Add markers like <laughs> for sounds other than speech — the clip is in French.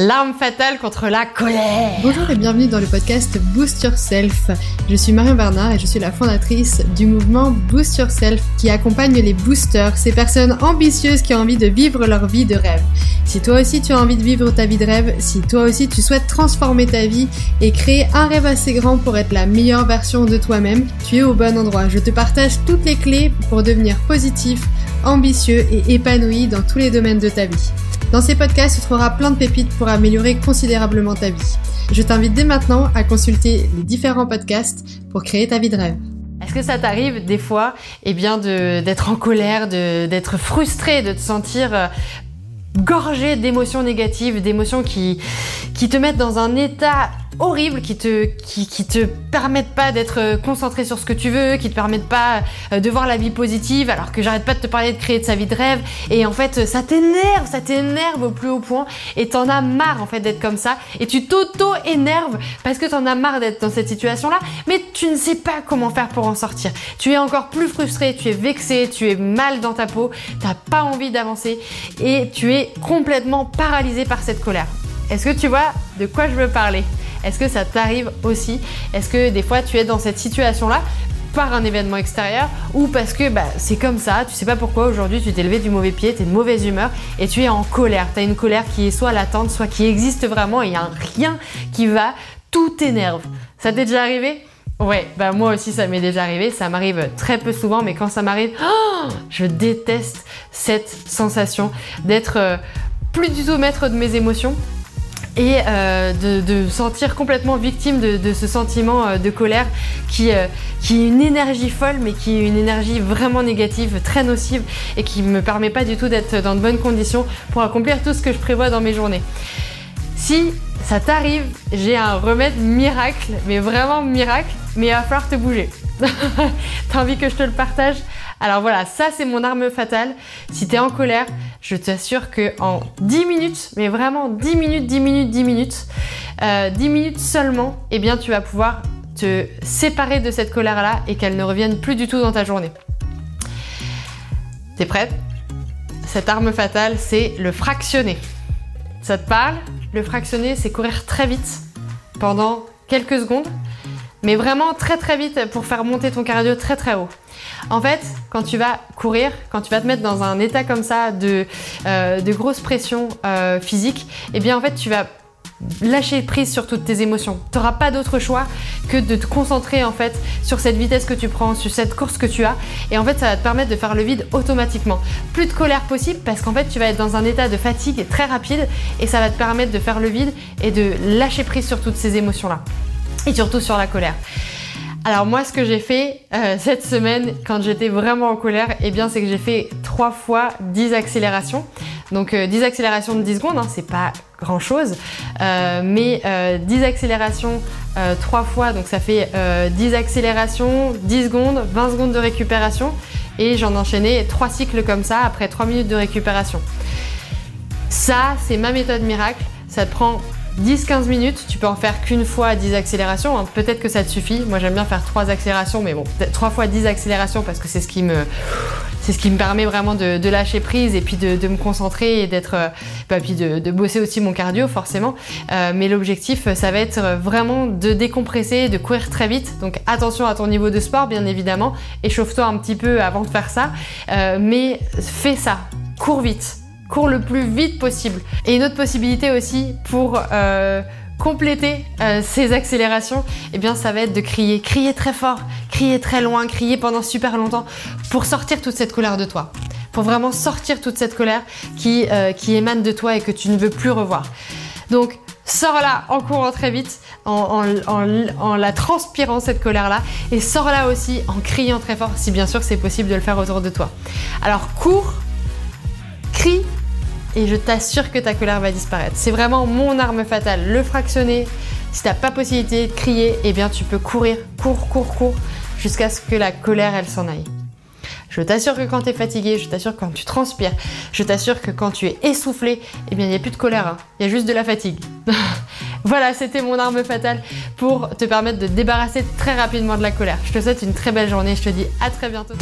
L'arme fatale contre la colère. Bonjour et bienvenue dans le podcast Boost Yourself. Je suis Marion Bernard et je suis la fondatrice du mouvement Boost Yourself qui accompagne les boosters, ces personnes ambitieuses qui ont envie de vivre leur vie de rêve. Si toi aussi tu as envie de vivre ta vie de rêve, si toi aussi tu souhaites transformer ta vie et créer un rêve assez grand pour être la meilleure version de toi-même, tu es au bon endroit. Je te partage toutes les clés pour devenir positif, ambitieux et épanoui dans tous les domaines de ta vie. Dans ces podcasts, tu trouveras plein de pépites pour améliorer considérablement ta vie. Je t'invite dès maintenant à consulter les différents podcasts pour créer ta vie de rêve. Est-ce que ça t'arrive des fois eh bien d'être en colère, d'être frustré, de te sentir euh, gorgé d'émotions négatives, d'émotions qui, qui te mettent dans un état horrible qui te, qui, qui te permettent pas d'être euh, concentré sur ce que tu veux, qui te permettent pas euh, de voir la vie positive, alors que j'arrête pas de te parler de créer de sa vie de rêve. Et en fait, ça t'énerve, ça t'énerve au plus haut point. Et t'en as marre en fait d'être comme ça. Et tu t'auto-énerves parce que t'en as marre d'être dans cette situation-là. Mais tu ne sais pas comment faire pour en sortir. Tu es encore plus frustré, tu es vexé, tu es mal dans ta peau, t'as pas envie d'avancer et tu es complètement paralysé par cette colère. Est-ce que tu vois de quoi je veux parler? Est-ce que ça t'arrive aussi? Est-ce que des fois tu es dans cette situation-là par un événement extérieur ou parce que bah, c'est comme ça, tu sais pas pourquoi aujourd'hui tu t'es levé du mauvais pied, tu es de mauvaise humeur et tu es en colère? Tu as une colère qui est soit latente, soit qui existe vraiment et il y a rien qui va, tout t'énerve. Ça t'est déjà arrivé? Ouais, bah moi aussi ça m'est déjà arrivé, ça m'arrive très peu souvent, mais quand ça m'arrive, <gasps> je déteste cette sensation d'être euh, plus du tout maître de mes émotions et euh, de, sentir complètement victime de, ce sentiment euh, de colère qui, euh, qui est une énergie folle mais qui est une énergie vraiment négative, très nocive et qui me permet pas du tout d'être dans de bonnes conditions pour accomplir tout ce que je prévois dans mes journées. Si ça t'arrive, j'ai un remède miracle, mais vraiment miracle, mais il va falloir te bouger. <laughs> T'as envie que je te le partage? Alors voilà, ça c'est mon arme fatale. Si t'es en colère, je t'assure que en 10 minutes, mais vraiment 10 minutes, 10 minutes, 10 minutes, 10 euh, minutes seulement, eh bien tu vas pouvoir te séparer de cette colère-là et qu'elle ne revienne plus du tout dans ta journée. T'es prête? Cette arme fatale, c'est le fractionner. Ça te parle? Le fractionner, c'est courir très vite pendant quelques secondes mais vraiment très très vite pour faire monter ton cardio très très haut. En fait, quand tu vas courir, quand tu vas te mettre dans un état comme ça de, euh, de grosse pression euh, physique, eh bien en fait tu vas lâcher prise sur toutes tes émotions. Tu n'auras pas d'autre choix que de te concentrer en fait sur cette vitesse que tu prends, sur cette course que tu as. Et en fait, ça va te permettre de faire le vide automatiquement. Plus de colère possible parce qu'en fait, tu vas être dans un état de fatigue très rapide et ça va te permettre de faire le vide et de lâcher prise sur toutes ces émotions-là et surtout sur la colère. Alors moi, ce que j'ai fait euh, cette semaine, quand j'étais vraiment en colère, eh bien, c'est que j'ai fait trois fois 10 accélérations. Donc 10 euh, accélérations de 10 secondes, hein, c'est pas grand chose, euh, mais 10 accélérations trois fois, donc ça fait 10 accélérations, 10 secondes, 20 secondes de récupération, et j'en enchaînais trois cycles comme ça après 3 minutes de récupération. Ça, c'est ma méthode miracle. Ça te prend 10-15 minutes, tu peux en faire qu'une fois 10 accélérations. Hein. Peut-être que ça te suffit. Moi, j'aime bien faire 3 accélérations, mais bon, 3 fois 10 accélérations parce que c'est ce qui me, c'est ce qui me permet vraiment de, lâcher prise et puis de, me concentrer et d'être, euh, bah, puis de, bosser aussi mon cardio, forcément. Euh, mais l'objectif, ça va être vraiment de décompresser, de courir très vite. Donc, attention à ton niveau de sport, bien évidemment. Échauffe-toi un petit peu avant de faire ça. Euh, mais fais ça. Cours vite cours le plus vite possible. Et une autre possibilité aussi pour euh, compléter euh, ces accélérations, eh bien ça va être de crier, crier très fort, crier très loin, crier pendant super longtemps pour sortir toute cette colère de toi. Pour vraiment sortir toute cette colère qui, euh, émane de toi et que tu ne veux plus revoir. Donc sors-la en courant très vite, en, en, la transpirant cette colère-là, et sors-la aussi en criant très fort, si bien sûr c'est possible de le faire autour de toi. Alors cours, crie et je t'assure que ta colère va disparaître. C'est vraiment mon arme fatale, le fractionner. Si t'as pas possibilité de crier, eh bien tu peux courir, cours, cours, cours, jusqu'à ce que la colère elle s'en aille. Je t'assure que quand tu es fatigué, je t'assure quand tu transpires, je t'assure que quand tu es essoufflé, eh bien il n'y a plus de colère, hein. il y a juste de la fatigue. <laughs> voilà, c'était mon arme fatale pour te permettre de débarrasser très rapidement de la colère. Je te souhaite une très belle journée, je te dis à très bientôt.